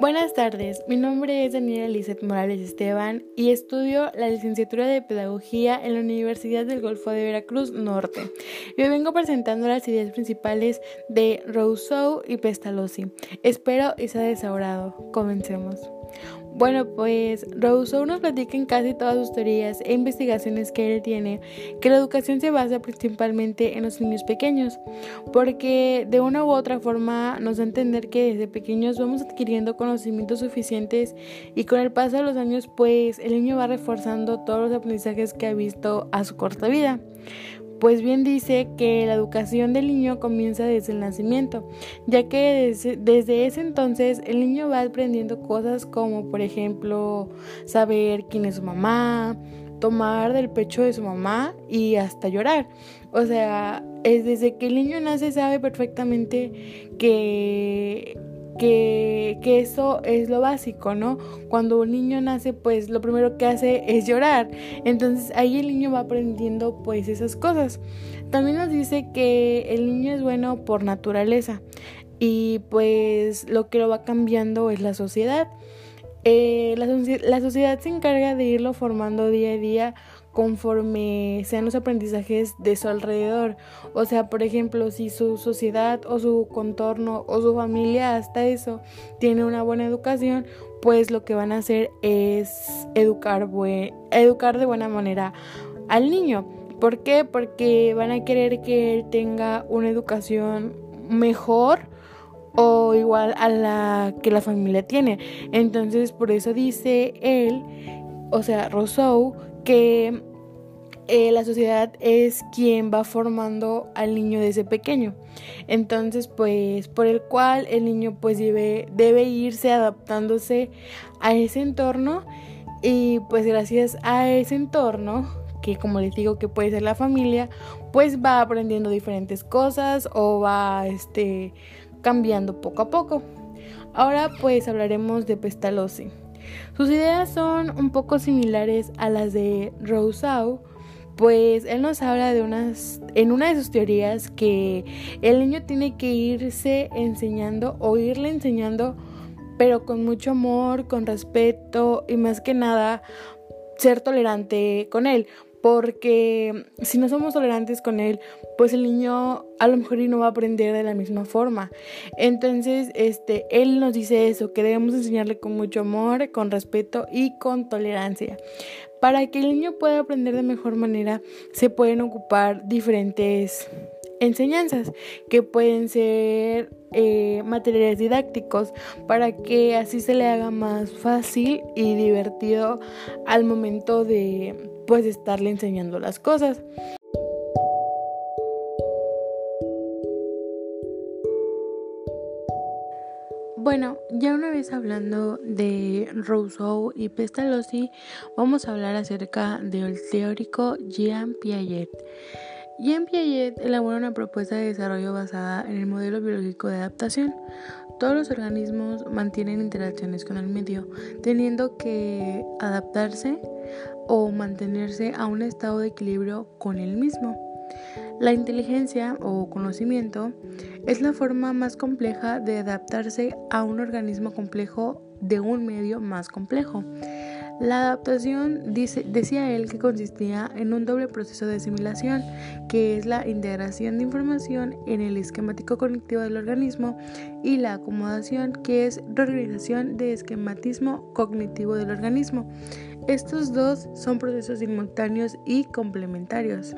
Buenas tardes, mi nombre es Daniela Lizeth Morales Esteban y estudio la licenciatura de Pedagogía en la Universidad del Golfo de Veracruz Norte. Yo vengo presentando las ideas principales de Rousseau y Pestalozzi. Espero y sea desagrado. Comencemos. Bueno, pues Rousseau nos platica en casi todas sus teorías e investigaciones que él tiene que la educación se basa principalmente en los niños pequeños, porque de una u otra forma nos da a entender que desde pequeños vamos adquiriendo conocimientos suficientes y con el paso de los años pues el niño va reforzando todos los aprendizajes que ha visto a su corta vida. Pues bien dice que la educación del niño comienza desde el nacimiento, ya que desde, ese entonces el niño va aprendiendo cosas como por ejemplo saber quién es su mamá, tomar del pecho de su mamá y hasta llorar. O sea, es desde que el niño nace sabe perfectamente que que, eso es lo básico, ¿no? Cuando un niño nace, pues lo primero que hace es llorar. Entonces ahí el niño va aprendiendo pues esas cosas. También nos dice que el niño es bueno por naturaleza y pues lo que lo va cambiando es la sociedad. Eh, la sociedad se encarga de irlo formando día a día conforme sean los aprendizajes de su alrededor. O sea, por ejemplo, si su sociedad o su contorno o su familia, hasta eso, tiene una buena educación, pues lo que van a hacer es educar, educar de buena manera al niño. ¿Por qué? Porque van a querer que él tenga una educación mejor o igual a la que la familia tiene. Entonces, por eso dice él, o sea, Rousseau, que eh, la sociedad es quien va formando al niño desde pequeño. Entonces, pues, por el cual el niño pues debe, debe irse adaptándose a ese entorno y pues gracias a ese entorno, que como les digo que puede ser la familia, pues va aprendiendo diferentes cosas o va este, cambiando poco a poco. Ahora pues hablaremos de Pestalozzi. Sus ideas son un poco similares a las de Rousseau, pues él nos habla de unas, en una de sus teorías que el niño tiene que irse enseñando o irle enseñando, pero con mucho amor, con respeto y más que nada ser tolerante con él. Porque si no somos tolerantes con él, pues el niño a lo mejor no va a aprender de la misma forma. Entonces, este, él nos dice eso, que debemos enseñarle con mucho amor, con respeto y con tolerancia. Para que el niño pueda aprender de mejor manera, se pueden ocupar diferentes enseñanzas que pueden ser eh, materiales didácticos para que así se le haga más fácil y divertido al momento de pues estarle enseñando las cosas. Bueno, ya una vez hablando de Rousseau y Pestalozzi, vamos a hablar acerca del teórico Jean Piaget. Jean Piaget elabora una propuesta de desarrollo basada en el modelo biológico de adaptación. Todos los organismos mantienen interacciones con el medio, teniendo que adaptarse o mantenerse a un estado de equilibrio con el mismo. La inteligencia o conocimiento es la forma más compleja de adaptarse a un organismo complejo de un medio más complejo. La adaptación decía él que consistía en un doble proceso de asimilación, que es la integración de información en el esquemático cognitivo del organismo, y la acomodación, que es reorganización de esquematismo cognitivo del organismo. Estos dos son procesos simultáneos y complementarios.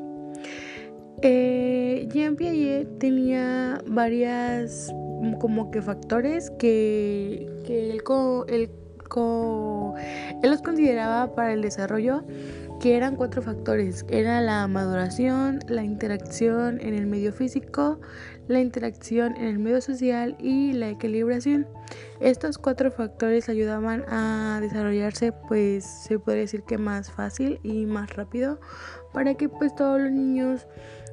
Eh, Jean Piaget tenía varias como que factores que, que él, él los consideraba para el desarrollo que eran cuatro factores. Era la maduración, la interacción en el medio físico, la interacción en el medio social y la equilibración. Estos cuatro factores ayudaban a desarrollarse, pues se podría decir que más fácil y más rápido para que pues todos los niños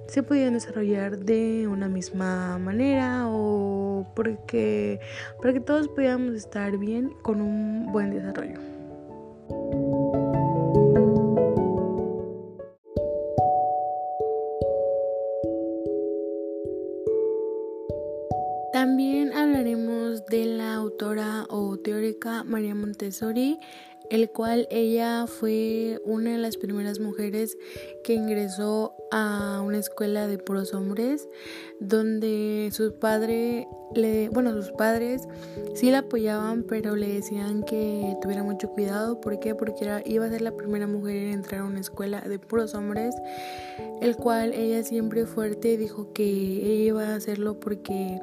se podían desarrollar de una misma manera o porque para que todos pudiéramos estar bien con un buen desarrollo. También hablaremos de la autora o teórica María Montessori, el cual ella fue una de las primeras mujeres que ingresó a una escuela de puros hombres donde sus padres le bueno sus padres sí la apoyaban pero le decían que tuviera mucho cuidado ¿por qué? porque iba a ser la primera mujer en entrar a una escuela de puros hombres el cual ella siempre fuerte dijo que ella iba a hacerlo porque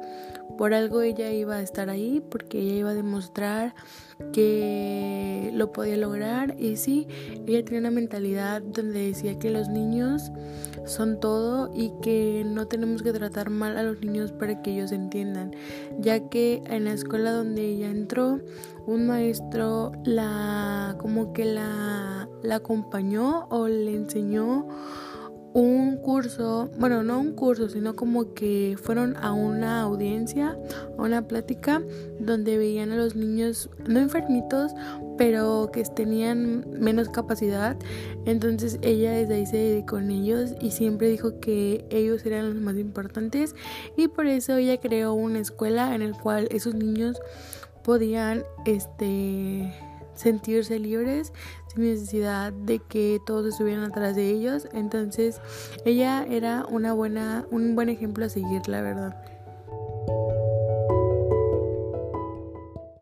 por algo ella iba a estar ahí porque ella iba a demostrar que lo podía lograr y sí, ella tenía una mentalidad donde decía que los niños son todo y que no tenemos que tratar mal a los niños para que ellos entiendan, ya que en la escuela donde ella entró, un maestro la como que la, la acompañó o le enseñó un curso, bueno, no un curso, sino como que fueron a una audiencia, a una plática, donde veían a los niños no enfermitos, pero que tenían menos capacidad. Entonces ella desde ahí se dedicó con ellos y siempre dijo que ellos eran los más importantes y por eso ella creó una escuela en el cual esos niños podían este sentirse libres sin necesidad de que todos estuvieran atrás de ellos. Entonces ella era una buena, un buen ejemplo a seguir, la verdad.